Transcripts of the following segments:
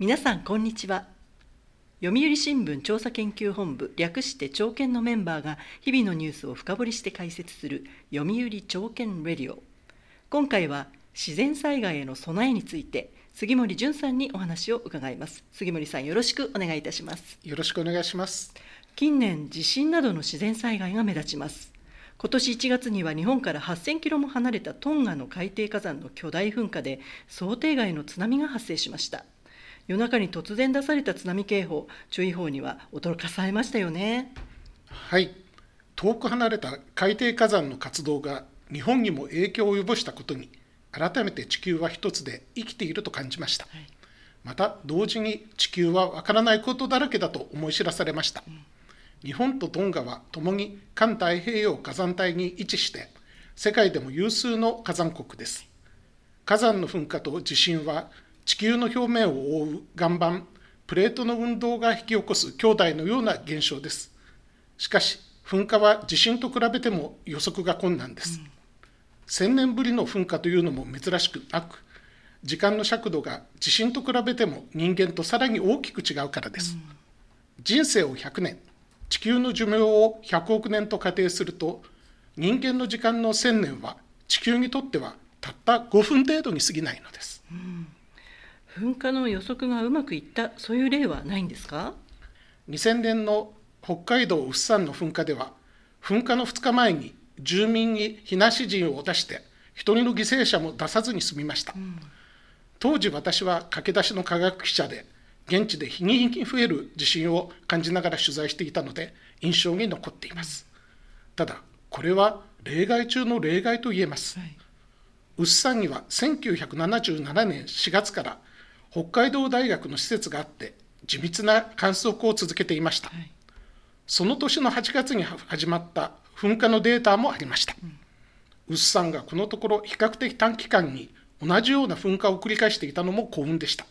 皆さんこんにちは。読売新聞調査研究本部略して朝見のメンバーが日々のニュースを深掘りして解説する読売朝見レディオ。今回は自然災害への備えについて杉森淳さんにお話を伺います。杉森さんよろしくお願いいたします。よろしくお願いします。近年地震などの自然災害が目立ちます。今年1月には日本から8000キロも離れたトンガの海底火山の巨大噴火で想定外の津波が発生しました夜中に突然出された津波警報注意報には驚かされましたよね。はい。遠く離れた海底火山の活動が日本にも影響を及ぼしたことに改めて地球は一つで生きていると感じました、はい、また同時に地球はわからないことだらけだと思い知らされました、うん、日本とトンガは共に環太平洋火山帯に位置して世界でも有数の火山国です。火山の噴火と地震は地球の表面を覆う岩盤プレートの運動が引き起こす兄弟のような現象です。しかし噴火は地震と比べても予測が困難です、うん、1000年ぶりの噴火というのも珍しくなく時間の尺度が地震と比べても人間とさらに大きく違うからです、うん、人生を100年地球の寿命を100億年と仮定すると人間の時間の1000年は地球にとってはたった5分程度に過ぎないのです、うん噴火の予測がうまくいったそういう例はないんですか？2000年の北海道宇山の噴火では噴火の2日前に住民に避難指示を出して一人の犠牲者も出さずに済みました、うん、当時私は駆け出しの科学記者で現地で日に日に増える地震を感じながら取材していたので印象に残っています、ただこれは例外中の例外と言えます、はい、宇山には1977年4月から北海道大学の施設があって地道な観測を続けていました、はい、その年の8月に始まった噴火のデータもありました、うん、ウッサンがこのところ比較的短期間に同じような噴火を繰り返していたのも幸運でした、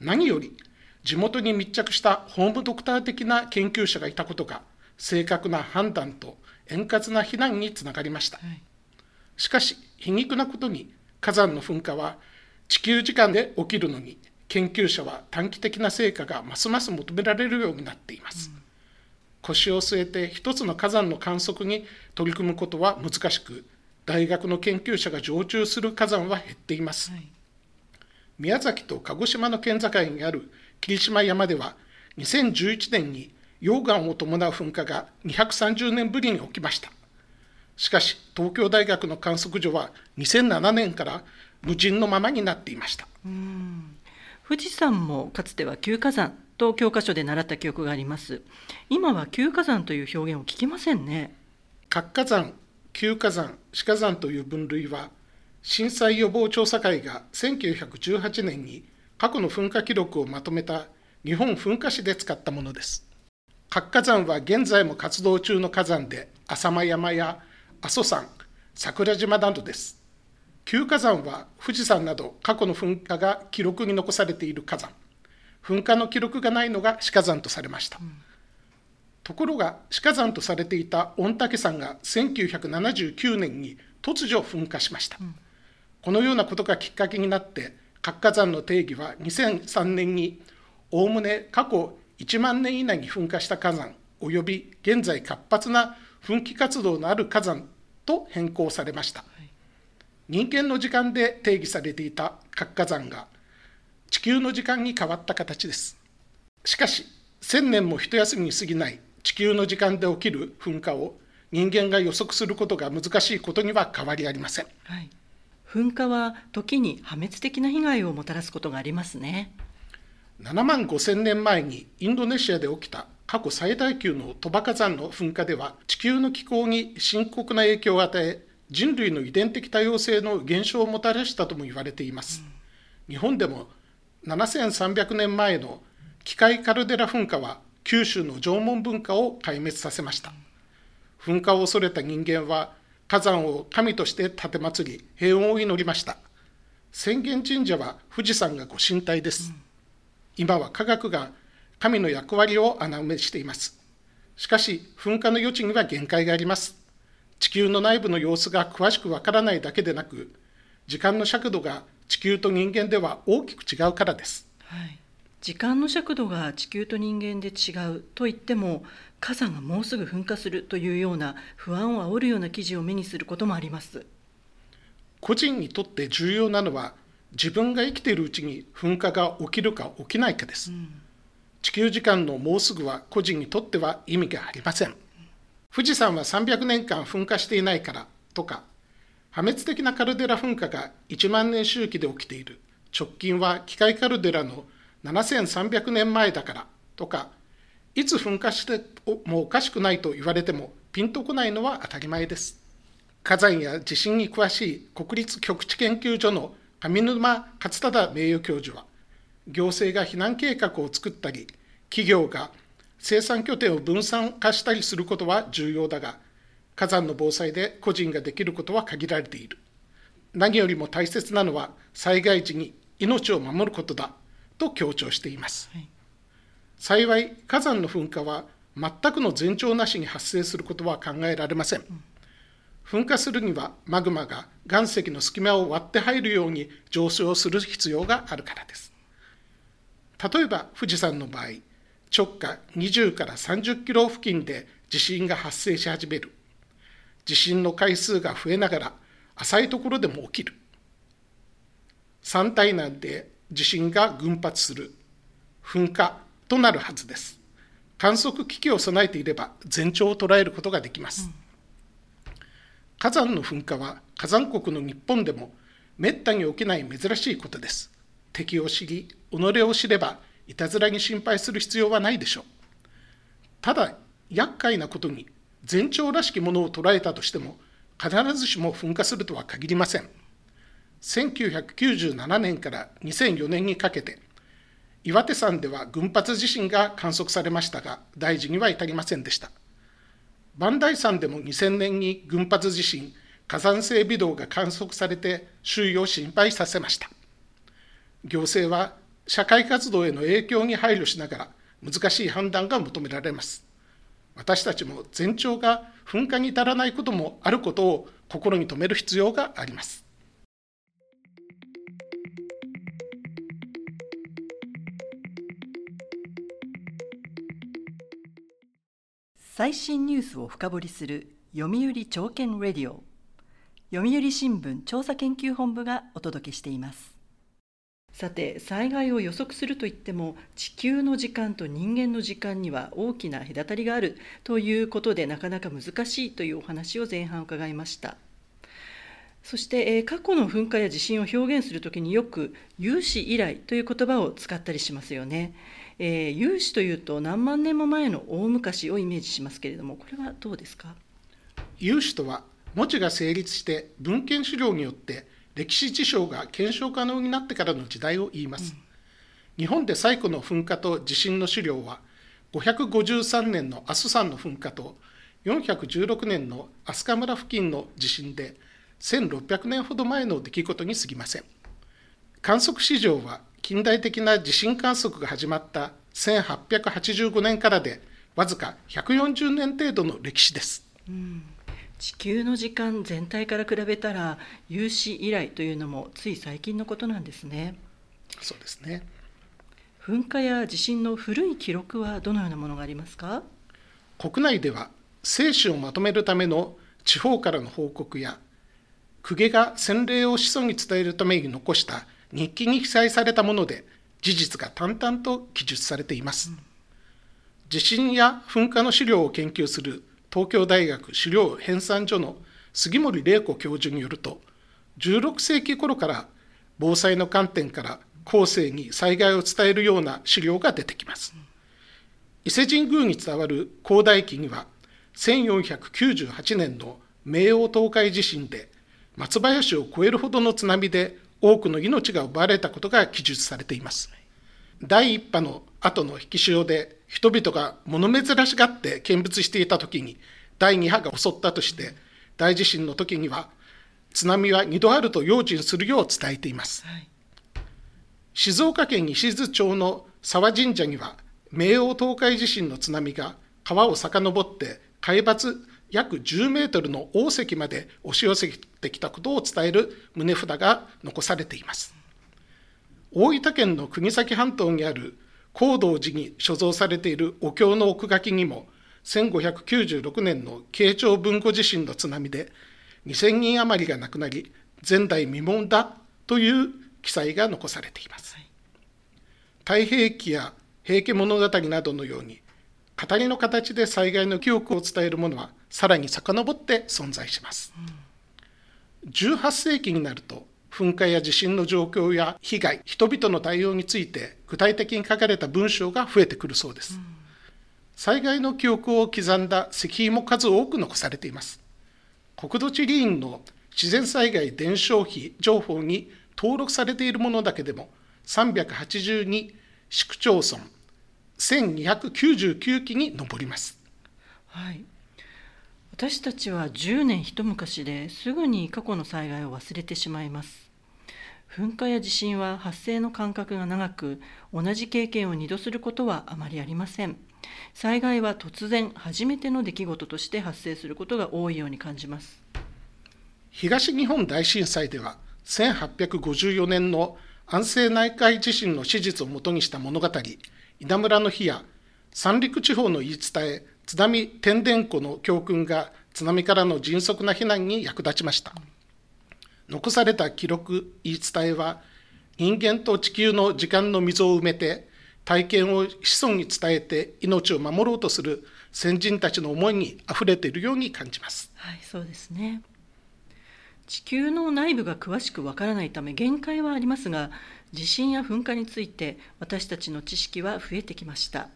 うん、何より地元に密着したホームドクター的な研究者がいたことが正確な判断と円滑な避難につながりました、はい、しかし皮肉なことに火山の噴火は地球時間で起きるのに研究者は短期的な成果がますます求められるようになっています、うん、腰を据えて一つの火山の観測に取り組むことは難しく大学の研究者が常駐する火山は減っています、はい、宮崎と鹿児島の県境にある霧島山では2011年に溶岩を伴う噴火が230年ぶりに起きました。しかし東京大学の観測所は2007年から無人のままになっていました。富士山もかつては旧火山と教科書で習った記憶があります。今は旧火山という表現を聞きませんね。活火山旧火山死火山という分類は震災予防調査会が1918年に過去の噴火記録をまとめた日本噴火史で使ったものです。活火山は現在も活動中の火山で浅間山や阿蘇山桜島などです旧火山は富士山など過去の噴火が記録に残されている火山。噴火の記録がないのが死火山とされました、うん、ところが死火山とされていた御嶽山が1979年に突如噴火しました、うん、このようなことがきっかけになって活火山の定義は2003年におおむね過去1万年以内に噴火した火山および現在活発な噴気活動のある火山と変更されました、人間の時間で定義されていた活火山が地球の時間に変わった形です。しかし、千年も一休みに過ぎない地球の時間で起きる噴火を人間が予測することが難しいことには変わりありません。はい、噴火は時に破滅的な被害をもたらすことがありますね。7万5千年前にインドネシアで起きた過去最大級の鳥羽火山の噴火では地球の気候に深刻な影響を与え人類の遺伝的多様性の減少をもたらしたとも言われています。日本でも7300年前の機械カルデラ噴火は九州の縄文文化を壊滅させました。噴火を恐れた人間は火山を神として奉り平穏を祈りました。浅間神社は富士山がご神体です。今は科学が神の役割を穴埋めしています。しかし噴火の余地には限界があります。地球の内部の様子が詳しくわからないだけでなく時間の尺度が地球と人間では大きく違うからです、はい、時間の尺度が地球と人間で違うと言っても火山がもうすぐ噴火するというような不安を煽るような記事を目にすることもあります。個人にとって重要なのは自分が生きているうちに噴火が起きるか起きないかです、うん、地球時間のもうすぐは個人にとっては意味がありません、富士山は300年間噴火していないからとか破滅的なカルデラ噴火が1万年周期で起きている。直近は機械カルデラの7300年前だからとかいつ噴火してもおかしくないと言われてもピンとこないのは当たり前です。火山や地震に詳しい国立極地研究所の上沼勝忠名誉教授は行政が避難計画を作ったり企業が生産拠点を分散化したりすることは重要だが火山の防災で個人ができることは限られている。何よりも大切なのは災害時に命を守ることだと強調しています、はい、幸い火山の噴火は全くの前兆なしに発生することは考えられません、うん。噴火するにはマグマが岩石の隙間を割って入るように上昇する必要があるからです。例えば富士山の場合直下20から30キロ付近で地震が発生し始める。地震の回数が増えながら浅いところでも起きる。山体内で地震が群発する。噴火となるはずです。観測機器を備えていれば前兆を捉えることができます、うん、火山の噴火は火山国の日本でもめったに起きない珍しいことです。敵を知り己を知ればいたずらに心配する必要はないでしょう。ただ厄介なことに前兆らしきものを捉えたとしても必ずしも噴火するとは限りません。1997年から2004年にかけて岩手山では群発地震が観測されましたが大事には至りませんでした。磐梯山でも2000年に群発地震火山性微動が観測されて周囲を心配させました。行政は社会活動への影響に配慮しながら難しい判断が求められます。私たちも前兆が噴火に至らないこともあることを心に留める必要があります。最新ニュースを深掘りする読売朝券レディオ。読売新聞調査研究本部がお届けしています。さて災害を予測するといっても地球の時間と人間の時間には大きな隔たりがあるということでなかなか難しいというお話を前半伺いました。そして、え過去の噴火や地震を表現するときによく有史以来という言葉を使ったりしますよね。えー、有史というと何万年も前の大昔をイメージしますけれどもこれはどうですか？有史とは文字が成立して文献資料によって歴史事象が検証可能になってからの時代を言います、うん、日本で最古の噴火と地震の資料は553年の阿蘇山の噴火と416年の飛鳥村付近の地震で1600年ほど前の出来事に過ぎません。観測史上は近代的な地震観測が始まった1885年からでわずか140年程度の歴史です、うん、地球の時間全体から比べたら有史以来というのもつい最近のことなんですね。そうですね。噴火や地震の古い記録はどのようなものがありますか？国内では生死をまとめるための地方からの報告や公家が洗礼を子孫に伝えるために残した日記に記載されたもので事実が淡々と記述されています、うん、地震や噴火の資料を研究する東京大学資料編纂所の杉森玲子教授によると16世紀頃から防災の観点から後世に災害を伝えるような資料が出てきます、伊勢神宮に伝わる広大記には1498年の明王東海地震で松林を超えるほどの津波で多くの命が奪われたことが記述されています。第一波の後の引き潮で人々が物珍しがって見物していた時に第二波が襲ったとして大地震の時には津波は2度あると用心するよう伝えています。はい、静岡県西津町の沢神社には明王東海地震の津波が川を遡って海抜約10メートルの大石まで押し寄せてきたことを伝える棟札が残されています。大分県の国東半島にある高道寺に所蔵されているお経の奥書きにも1596年の慶長文庫地震の津波で2000人余りが亡くなり前代未聞だという記載が残されています。太平記や平家物語などのように語りの形で災害の記憶を伝えるものはさらに遡って存在します。18世紀になると噴火や地震の状況や被害人々の対応について具体的に書かれた文章が増えてくるそうです、うん、災害の記憶を刻んだ石碑も数多く残されています。国土地理院の自然災害伝承碑情報に登録されているものだけでも382市区町村1299基に上ります、はい、私たちは10年一昔ですぐに過去の災害を忘れてしまいます。噴火や地震は発生の間隔が長く同じ経験を2度することはあまりありません災害は突然初めての出来事として発生することが多いように感じます東日本大震災では1854年の安政内海地震の史実をもとにした物語稲村の日や三陸地方の言い伝え津波天然湖の教訓が津波からの迅速な避難に役立ちました。残された記録言い伝えは人間と地球の時間の溝を埋めて体験を子孫に伝えて命を守ろうとする先人たちの思いにあふれているように感じます。はい、そうですね。地球の内部が詳しくわからないため限界はありますが、地震や噴火について私たちの知識は増えてきました。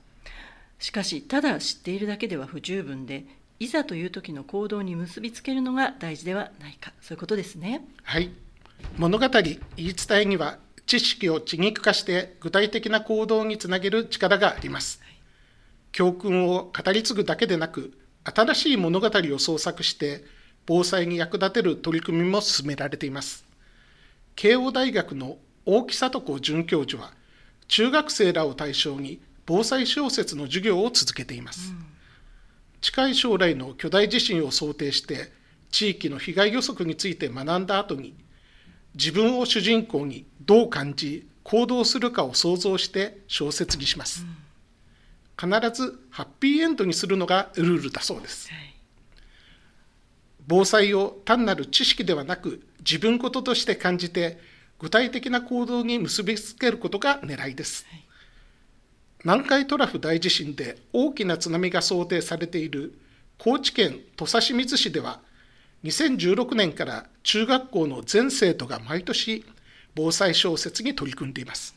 しかし、ただ知っているだけでは不十分で、いざという時の行動に結びつけるのが大事ではないか。そういうことですね。はい。物語言い伝えには知識を地肉化して具体的な行動につなげる力があります、はい、教訓を語り継ぐだけでなく新しい物語を創作して防災に役立てる取り組みも進められています。慶応大学の大木里子准教授は中学生らを対象に防災小説の授業を続けています、うん近い将来の巨大地震を想定して地域の被害予測について学んだ後に自分を主人公にどう感じ行動するかを想像して小説にします、必ずハッピーエンドにするのがルールだそうです、防災を単なる知識ではなく自分事として感じて具体的な行動に結びつけることが狙いです、はい南海トラフ大地震で大きな津波が想定されている高知県土佐清水市では2016年から中学校の全生徒が毎年防災小説に取り組んでいます。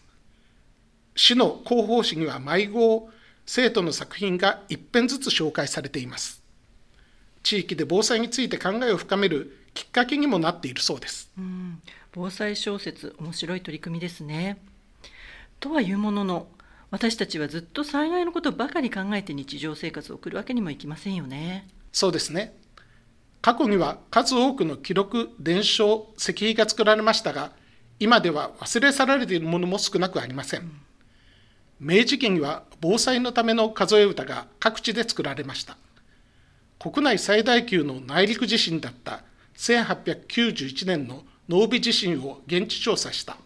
市の広報誌には毎号生徒の作品が一編ずつ紹介されています。地域で防災について考えを深めるきっかけにもなっているそうです。防災小説面白い取り組みですね。とはいうものの私たちはずっと災害のことばかり考えて日常生活を送るわけにもいきませんよね。そうですね。過去には数多くの記録、伝承、石碑が作られましたが、今では忘れ去られているものも少なくありません。うん、明治期には防災のための数え歌が各地で作られました。国内最大級の内陸地震だった1891年の濃尾地震を現地調査した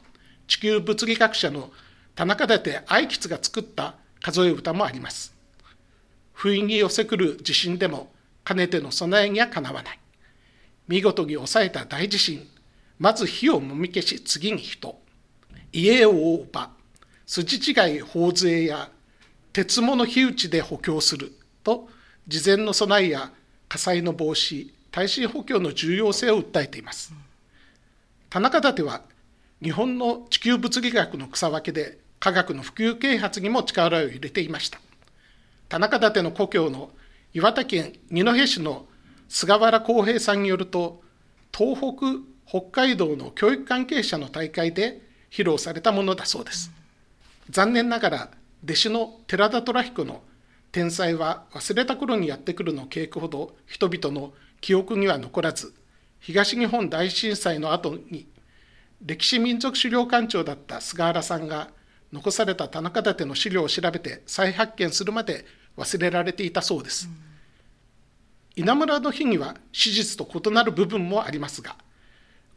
地球物理学者の田中立愛吉が作った数え歌もあります。不意に寄せくる地震でも、かねての備えにはかなわない。見事に抑えた大地震、まず火をもみ消し、次に人。家を覆う場、筋違い法税や鉄物火打ちで補強すると、事前の備えや火災の防止、耐震補強の重要性を訴えています。田中立は日本の地球物理学の草分けで科学の普及啓発にも力を入れていました。田中立の故郷の岩手県二戸市の菅原浩平さんによると東北北海道の教育関係者の大会で披露されたものだそうです。残念ながら弟子の寺田虎彦の天才は忘れた頃にやってくるの稽古ほど人々の記憶には残らず東日本大震災の後に歴史民族資料館長だった菅原さんが残された田中立の資料を調べて再発見するまで忘れられていたそうです、うん、稲村の日には史実と異なる部分もありますが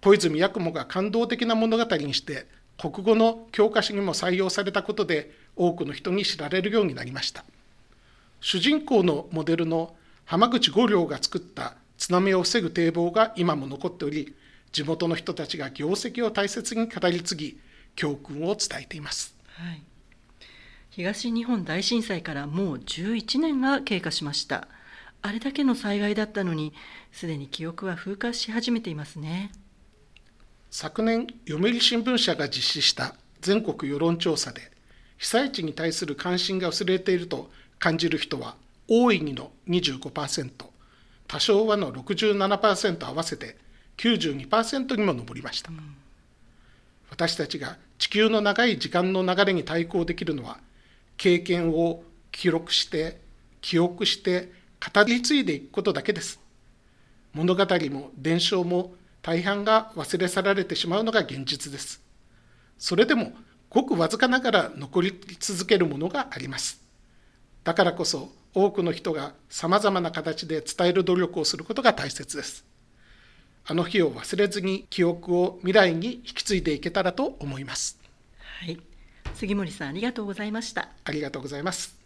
小泉八雲が感動的な物語にして国語の教科書にも採用されたことで多くの人に知られるようになりました。主人公のモデルの浜口五稜が作った津波を防ぐ堤防が今も残っており地元の人たちが業績を大切に語り継ぎ教訓を伝えています、はい、東日本大震災からもう11年が経過しました。あれだけの災害だったのにすでに記憶は風化し始めていますね。昨年読売新聞社が実施した全国世論調査で被災地に対する関心が薄れていると感じる人は大いにの25%多少はの67%合わせて92%にも上りました、うん、私たちが地球の長い時間の流れに対抗できるのは経験を記録して記憶して語り継いでいくことだけです。物語も伝承も大半が忘れ去られてしまうのが現実です。それでもごくわずかながら残り続けるものがあります。だからこそ多くの人がさまざまな形で伝える努力をすることが大切です。あの日を忘れずに記憶を未来に引き継いでいけたらと思います。はい。杉森さんありがとうございました。ありがとうございます。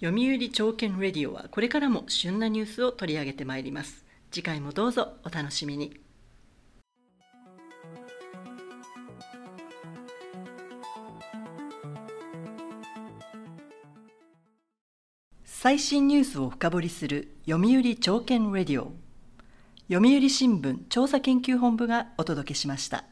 読売朝券レディオはこれからも旬なニュースを取り上げてまいります。次回もどうぞお楽しみに。最新ニュースを深掘りする読売朝券レディオ読売新聞調査研究本部がお届けしました。